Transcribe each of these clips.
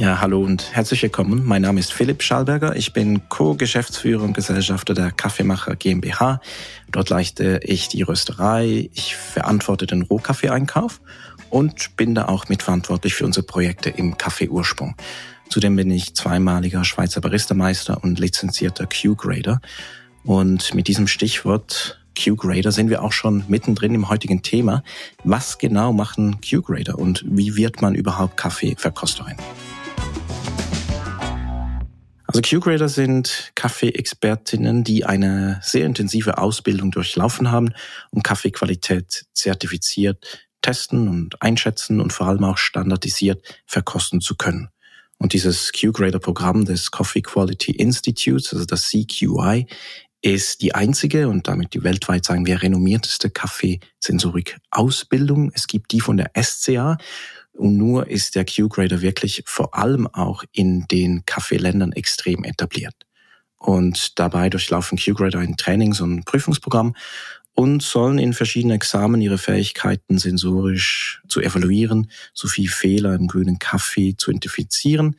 Ja, hallo und herzlich willkommen. Mein Name ist Philipp Schallberger. Ich bin Co-Geschäftsführer und Gesellschafter der Kaffeemacher GmbH. Dort leiste ich die Rösterei. Ich verantworte den Rohkaffeeeinkauf und bin da auch mitverantwortlich für unsere Projekte im Kaffeeursprung. Zudem bin ich zweimaliger Schweizer Baristameister und lizenzierter Q-Grader. Und mit diesem Stichwort Q-Grader sind wir auch schon mittendrin im heutigen Thema. Was genau machen Q-Grader und wie wird man überhaupt Kaffeeverkosterin? Also Q-Grader sind Kaffeeexpertinnen, die eine sehr intensive Ausbildung durchlaufen haben und Kaffeequalität zertifiziert testen und einschätzen und vor allem auch standardisiert verkosten zu können. Und dieses Q-Grader-Programm des Coffee Quality Institutes, also das CQI, ist die einzige und damit die weltweit, sagen wir, renommierteste Kaffeesensorik-Ausbildung. Es gibt die von der SCA und nur ist der Q-Grader wirklich vor allem auch in den Kaffeeländern extrem etabliert. Und dabei durchlaufen Q-Grader ein Trainings- und Prüfungsprogramm und sollen in verschiedenen Examen ihre Fähigkeiten sensorisch zu evaluieren, sowie Fehler im grünen Kaffee zu identifizieren,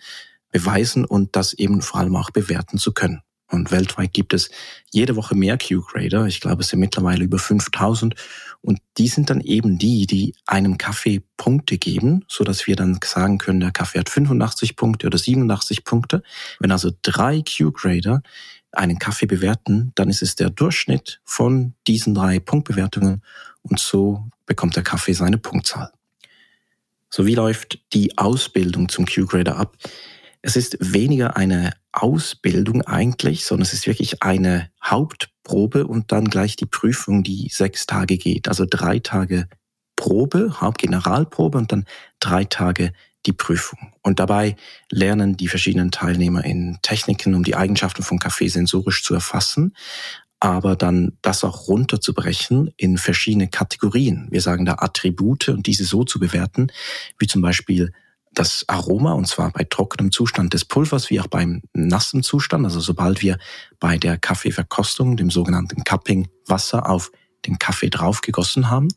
beweisen und das eben vor allem auch bewerten zu können. Und weltweit gibt es jede Woche mehr Q-Grader. Ich glaube, es sind mittlerweile über 5000. Und die sind dann eben die, die einem Kaffee Punkte geben, so dass wir dann sagen können, der Kaffee hat 85 Punkte oder 87 Punkte. Wenn also drei Q-Grader einen Kaffee bewerten, dann ist es der Durchschnitt von diesen drei Punktbewertungen und so bekommt der Kaffee seine Punktzahl. So wie läuft die Ausbildung zum Q-Grader ab? Es ist weniger eine Ausbildung eigentlich, sondern es ist wirklich eine Hauptprobe und dann gleich die Prüfung, die sechs Tage geht. Also drei Tage Probe, Hauptgeneralprobe und dann drei Tage die Prüfung. Und dabei lernen die verschiedenen Teilnehmer in Techniken, um die Eigenschaften von Kaffee sensorisch zu erfassen, aber dann das auch runterzubrechen in verschiedene Kategorien. Wir sagen da Attribute und diese so zu bewerten, wie zum Beispiel das Aroma, und zwar bei trockenem Zustand des Pulvers wie auch beim nassen Zustand. Also sobald wir bei der Kaffeeverkostung, dem sogenannten Cupping, Wasser auf den Kaffee draufgegossen haben.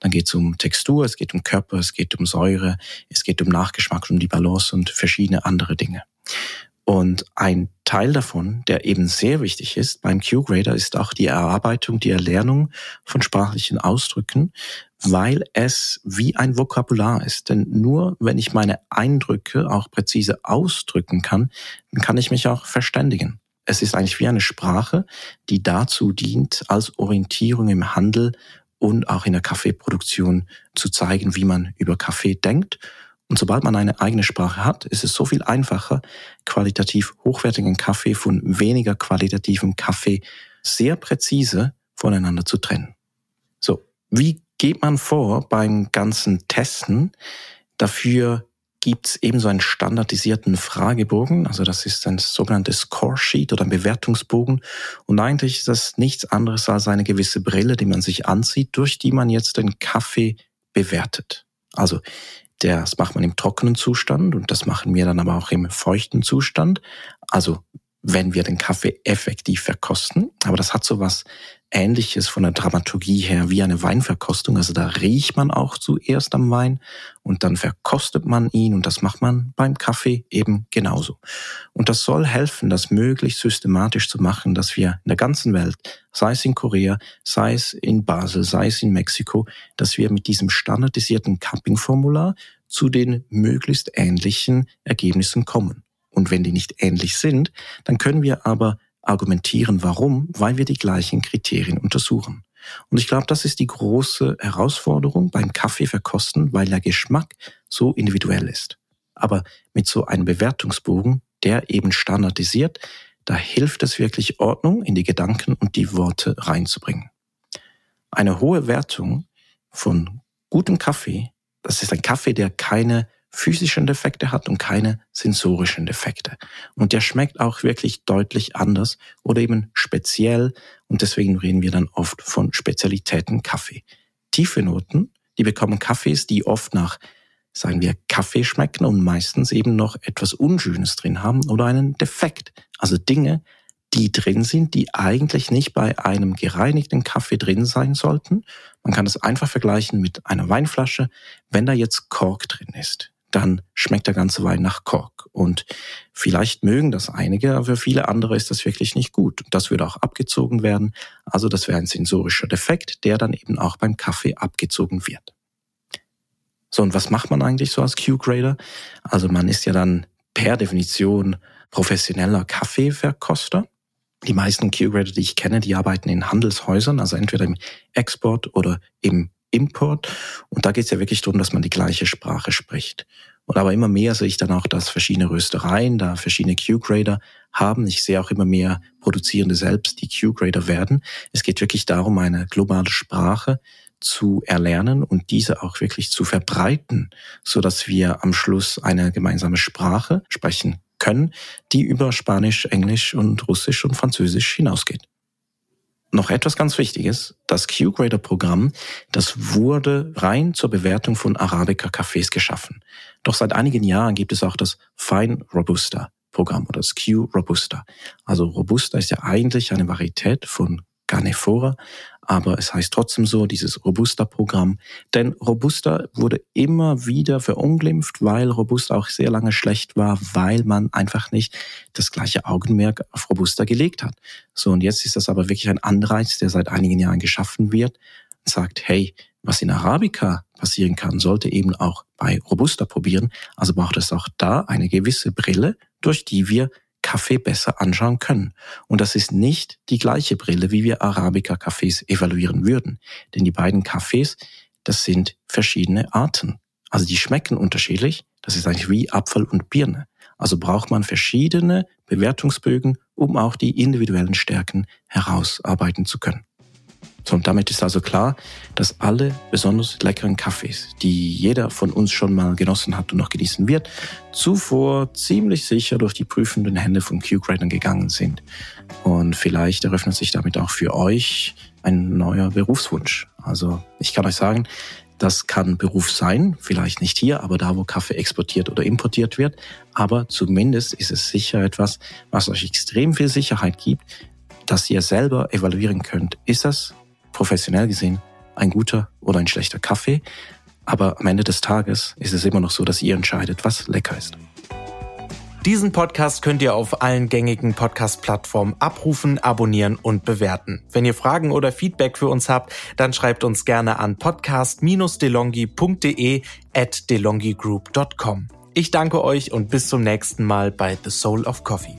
Dann geht es um Textur, es geht um Körper, es geht um Säure, es geht um Nachgeschmack, um die Balance und verschiedene andere Dinge. Und ein Teil davon, der eben sehr wichtig ist beim Q-Grader, ist auch die Erarbeitung, die Erlernung von sprachlichen Ausdrücken, weil es wie ein Vokabular ist. Denn nur wenn ich meine Eindrücke auch präzise ausdrücken kann, dann kann ich mich auch verständigen. Es ist eigentlich wie eine Sprache, die dazu dient, als Orientierung im Handel und auch in der Kaffeeproduktion zu zeigen, wie man über Kaffee denkt. Und sobald man eine eigene Sprache hat, ist es so viel einfacher, qualitativ hochwertigen Kaffee von weniger qualitativem Kaffee sehr präzise voneinander zu trennen. So, wie geht man vor beim ganzen Testen? Dafür gibt es ebenso einen standardisierten Fragebogen. Also das ist ein sogenanntes Score Sheet oder ein Bewertungsbogen. Und eigentlich ist das nichts anderes als eine gewisse Brille, die man sich anzieht, durch die man jetzt den Kaffee bewertet. Also das macht man im trockenen Zustand und das machen wir dann aber auch im feuchten Zustand. Also wenn wir den Kaffee effektiv verkosten. Aber das hat so was Ähnliches von der Dramaturgie her wie eine Weinverkostung. Also da riecht man auch zuerst am Wein und dann verkostet man ihn und das macht man beim Kaffee eben genauso. Und das soll helfen, das möglichst systematisch zu machen, dass wir in der ganzen Welt, sei es in Korea, sei es in Basel, sei es in Mexiko, dass wir mit diesem standardisierten Cupping-Formular zu den möglichst ähnlichen Ergebnissen kommen. Und wenn die nicht ähnlich sind, dann können wir aber argumentieren, warum, weil wir die gleichen Kriterien untersuchen. Und ich glaube, das ist die große Herausforderung beim Kaffee verkosten, weil der Geschmack so individuell ist. Aber mit so einem Bewertungsbogen, der eben standardisiert, da hilft es wirklich Ordnung in die Gedanken und die Worte reinzubringen. Eine hohe Wertung von gutem Kaffee, das ist ein Kaffee, der keine physischen Defekte hat und keine sensorischen Defekte. Und der schmeckt auch wirklich deutlich anders oder eben speziell und deswegen reden wir dann oft von Spezialitäten Kaffee. Tiefe Noten, die bekommen Kaffees, die oft nach sagen wir, Kaffee schmecken und meistens eben noch etwas Unschönes drin haben oder einen Defekt. Also Dinge, die drin sind, die eigentlich nicht bei einem gereinigten Kaffee drin sein sollten. Man kann das einfach vergleichen mit einer Weinflasche. Wenn da jetzt Kork drin ist, dann schmeckt der ganze Wein nach Kork. Und vielleicht mögen das einige, aber für viele andere ist das wirklich nicht gut. Das würde auch abgezogen werden. Also das wäre ein sensorischer Defekt, der dann eben auch beim Kaffee abgezogen wird. So, und was macht man eigentlich so als Q-Grader? Also man ist ja dann per Definition professioneller Kaffeeverkoster. Die meisten Q-Grader, die ich kenne, die arbeiten in Handelshäusern, also entweder im Export oder im Import. Und da geht es ja wirklich darum, dass man die gleiche Sprache spricht. Und aber immer mehr sehe ich dann auch, dass verschiedene Röstereien da verschiedene Q-Grader haben. Ich sehe auch immer mehr Produzierende selbst, die Q-Grader werden. Es geht wirklich darum, eine globale Sprache zu erlernen und diese auch wirklich zu verbreiten, so dass wir am Schluss eine gemeinsame Sprache sprechen können, die über Spanisch, Englisch und Russisch und Französisch hinausgeht. Noch etwas ganz Wichtiges. Das Q-Grader-Programm, das wurde rein zur Bewertung von Arabica-Cafés geschaffen. Doch seit einigen Jahren gibt es auch das Fine Robusta Programm oder das Q Robusta. Also Robusta ist ja eigentlich eine Varietät von Carnivora, aber es heißt trotzdem so, dieses Robusta-Programm. Denn Robusta wurde immer wieder verunglimpft, weil Robusta auch sehr lange schlecht war, weil man einfach nicht das gleiche Augenmerk auf Robusta gelegt hat. So, und jetzt ist das aber wirklich ein Anreiz, der seit einigen Jahren geschaffen wird und sagt, hey, was in Arabica passieren kann, sollte eben auch bei Robusta probieren. Also braucht es auch da eine gewisse Brille, durch die wir Kaffee besser anschauen können. Und das ist nicht die gleiche Brille, wie wir Arabica-Kaffees evaluieren würden. Denn die beiden Kaffees, das sind verschiedene Arten. Also die schmecken unterschiedlich. Das ist eigentlich wie Apfel und Birne. Also braucht man verschiedene Bewertungsbögen, um auch die individuellen Stärken herausarbeiten zu können. So, und damit ist also klar, dass alle besonders leckeren Kaffees, die jeder von uns schon mal genossen hat und noch genießen wird, zuvor ziemlich sicher durch die prüfenden Hände von Q-Gradern gegangen sind. Und vielleicht eröffnet sich damit auch für euch ein neuer Berufswunsch. Also ich kann euch sagen, das kann Beruf sein, vielleicht nicht hier, aber da, wo Kaffee exportiert oder importiert wird. Aber zumindest ist es sicher etwas, was euch extrem viel Sicherheit gibt, dass ihr selber evaluieren könnt. Ist das professionell gesehen ein guter oder ein schlechter Kaffee. Aber am Ende des Tages ist es immer noch so, dass ihr entscheidet, was lecker ist. Diesen Podcast könnt ihr auf allen gängigen Podcast-Plattformen abrufen, abonnieren und bewerten. Wenn ihr Fragen oder Feedback für uns habt, dann schreibt uns gerne an podcast-delongi.de at delongigroup.com. Ich danke euch und bis zum nächsten Mal bei The Soul of Coffee.